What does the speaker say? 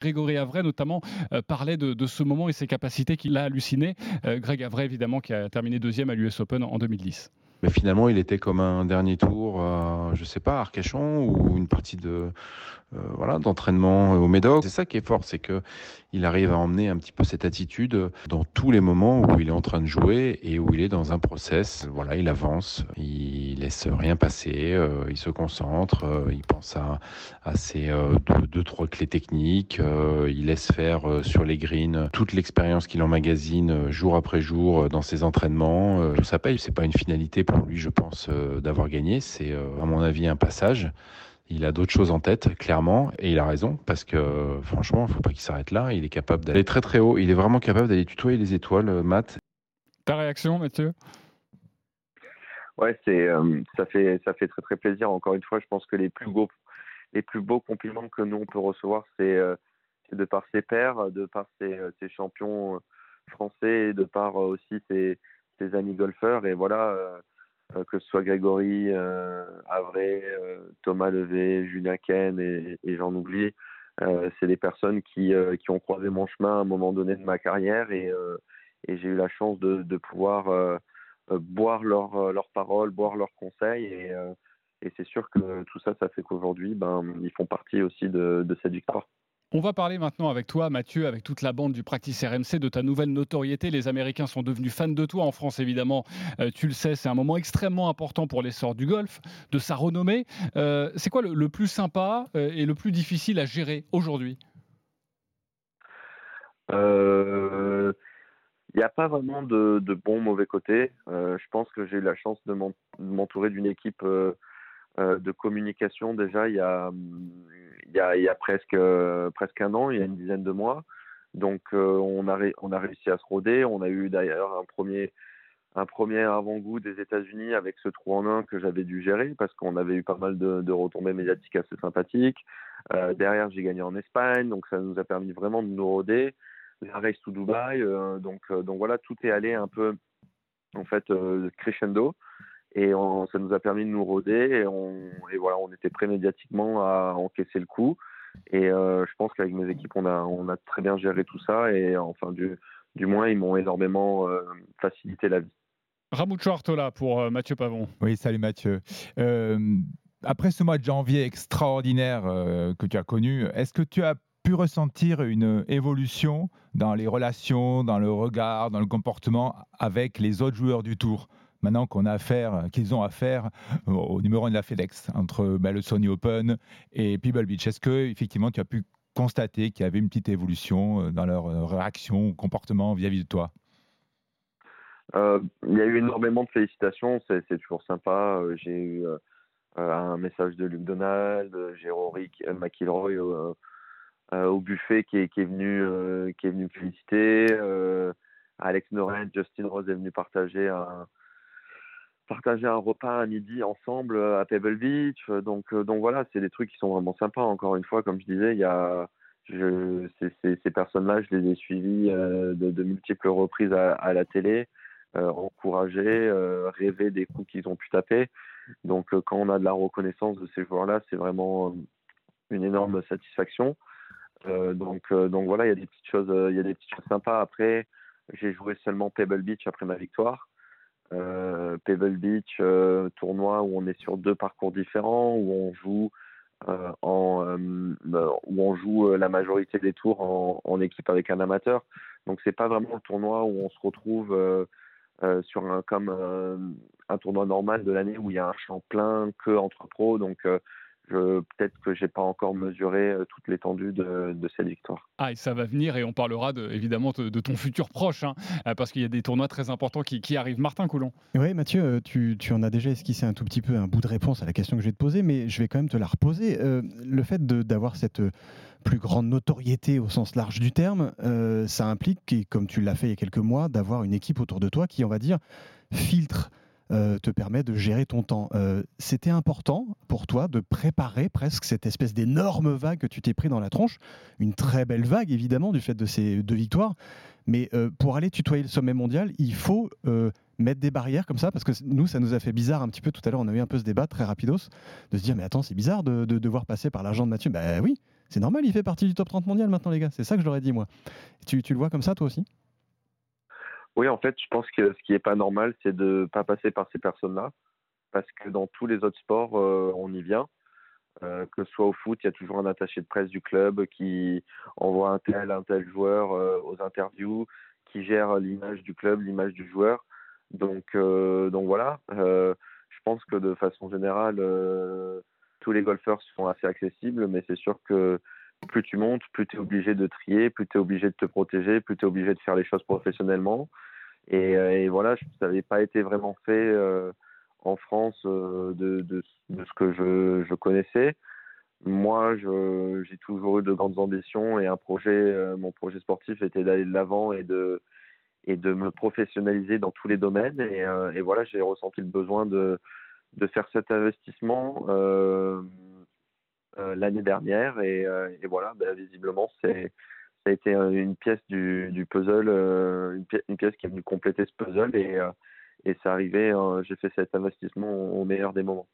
Grégory Avray notamment parlait de, ce moment et ses capacités qu'il a halluciné. Greg Avray évidemment qui a terminé deuxième à l'US Open en 2010. Mais finalement, il était comme un dernier tour, je je sais pas, Arcachon ou une partie de euh, voilà d'entraînement au Médoc. C'est ça qui est fort, c'est que il arrive à emmener un petit peu cette attitude dans tous les moments où il est en train de jouer et où il est dans un process. Voilà, il avance, il laisse rien passer, euh, il se concentre, euh, il pense à, ses deux, deux, trois clés techniques, il laisse faire sur les greens toute l'expérience qu'il emmagasine jour après jour dans ses entraînements. ça paye, c'est pas une finalité pour lui, je pense, d'avoir gagné. C'est à mon avis un passage. Il a d'autres choses en tête, clairement, et il a raison, parce que franchement, il ne faut pas qu'il s'arrête là. Il est capable d'aller très très haut. Il est vraiment capable d'aller tutoyer les étoiles, euh, Matt. Ta réaction, Mathieu? Ouais, c'est euh, ça fait ça fait très très plaisir. Encore une fois, je pense que les plus beaux les plus beaux compliments que nous on peut recevoir, c'est euh, de par ses pairs, de par ses, ses champions français, de par aussi ses, ses, amis golfeurs. Et voilà euh, que ce soit Grégory, euh, euh, Thomas Levé, Julien Ken et, j'en oublie. c'est des personnes qui, qui, ont croisé mon chemin à un moment donné de ma carrière et, et j'ai eu la chance de, de pouvoir boire leurs leur paroles, boire leurs conseils et, et c'est sûr que tout ça, ça fait qu'aujourd'hui, ben, ils font partie aussi de, de cette victoire. On va parler maintenant avec toi, Mathieu, avec toute la bande du Practice RMC, de ta nouvelle notoriété. Les Américains sont devenus fans de toi en France, évidemment. Euh, tu le sais, c'est un moment extrêmement important pour l'essor du golf, de sa renommée. Euh, c'est quoi le, plus sympa euh, et le plus difficile à gérer aujourd'hui? Il n'y a pas vraiment de, de mauvais côté. je pense que j'ai eu la chance de m'entourer d'une équipe de communication déjà il y a presque, euh, un an, il y a une dizaine de mois. Donc euh, on, a on a réussi à se roder. On a eu d'ailleurs un premier, avant-goût des États-Unis avec ce trou en un que j'avais dû gérer parce qu'on avait eu pas mal de, retombées médiatiques assez sympathiques. Euh, derrière, j'ai gagné en Espagne, donc ça nous a permis vraiment de nous roder. La race to Dubaï, donc, donc voilà, tout est allé un peu en fait crescendo et ça nous a permis de nous roder et, on, et voilà, on était prêt médiatiquement à encaisser le coup. Et euh, je pense qu'avec mes équipes, on a, on a très bien géré tout ça et enfin, du, du moins, ils m'ont énormément euh, facilité la vie. Ramucho Artola pour euh, Mathieu Pavon. Oui, salut Mathieu. après ce mois de janvier extraordinaire que tu as connu, est-ce que tu as ressentir une évolution dans les relations, dans le regard, dans le comportement avec les autres joueurs du tour maintenant qu'on a affaire, qu'ils ont affaire au numéro 1 de la FedEx entre bah, le Sony Open et Pebble Beach. Est-ce que effectivement tu as pu constater qu'il y avait une petite évolution euh, dans leur euh, réaction ou comportement vis-à-vis de toi? Euh, Il y a eu énormément de félicitations, c'est toujours sympa. J'ai eu un message de Luc Donald, Rory McIlroy au buffet qui est, qui est venu qui est venu féliciter. Alex Noren, Justin Rose est venu partager un, partager un repas à midi ensemble euh, à Pebble Beach. Euh, donc, euh, donc voilà, c'est des trucs qui sont vraiment sympas. Encore une fois, comme je disais, il y a je, ces, personnes-là, je les ai suivies de, multiples reprises à, la télé, euh, encouragées, rêver des coups qu'ils ont pu taper. Donc quand on a de la reconnaissance de ces joueurs-là, c'est vraiment une énorme satisfaction. Donc, donc voilà, il y a des petites choses, il y a des petites choses sympas. Après, j'ai joué seulement Pebble Beach après ma victoire. Euh, Pebble Beach, euh, tournoi où on est sur deux parcours différents, où on joue euh, en, où on joue la majorité des tours en, équipe avec un amateur. Donc c'est pas vraiment le tournoi où on se retrouve sur un comme un tournoi normal de l'année où il y a un champ plein que entre pros. Donc peut-être que j'ai pas encore mesuré euh, toute l'étendue de, cette victoire. Ah, et ça va venir et on parlera de, évidemment de, ton futur proche, hein, euh, parce qu'il y a des tournois très importants qui, arrivent. Martin Coulon. Oui, Mathieu, euh, tu, en as déjà esquissé un tout petit peu un bout de réponse à la question que je vais te poser, mais je vais quand même te la reposer. le fait d'avoir cette plus grande notoriété au sens large du terme, ça implique, comme tu l'as fait il y a quelques mois, d'avoir une équipe autour de toi qui, on va dire, filtre euh, te permet de gérer ton temps. Euh, c'était important pour toi de préparer presque cette espèce d'énorme vague que tu t'es pris dans la tronche. Une très belle vague, évidemment, du fait de ces deux victoires. Mais euh, pour aller tutoyer le sommet mondial, il faut mettre des barrières comme ça, parce que nous, ça nous a fait bizarre un petit peu tout à l'heure. On a eu un peu ce débat très rapidos de se dire, mais attends, c'est bizarre de, devoir passer par l'argent de Mathieu. Ben oui, C'est normal, il fait partie du top 30 mondial maintenant, les gars. C'est ça que je leur ai dit, moi. Tu, tu le vois comme ça, toi aussi? Oui, en fait, je pense que ce qui n'est pas normal, c'est de ne pas passer par ces personnes-là. Parce que dans tous les autres sports, euh, on y vient. Euh, que ce soit au foot, il y a toujours un attaché de presse du club qui envoie un tel, un tel joueur euh, aux interviews, qui gère l'image du club, l'image du joueur. Donc, donc voilà, je pense que de façon générale, tous les golfeurs sont assez accessibles, mais c'est sûr que plus tu montes, plus tu es obligé de trier, plus tu es obligé de te protéger, plus tu es obligé de faire les choses professionnellement. Et, et voilà, ça n'avait pas été vraiment fait en France de, de, ce que je, connaissais. Moi, j'ai toujours eu de grandes ambitions et un projet, mon projet sportif était d'aller de l'avant et de, me professionnaliser dans tous les domaines. Et, voilà, j'ai ressenti le besoin de, faire cet investissement euh, euh, l'année dernière et, et voilà, ben, visiblement c'est ça a été une pièce du, puzzle, une, pièce, une, pièce, qui est venue compléter ce puzzle et, et c'est arrivé, j'ai fait cet investissement au meilleur des moments.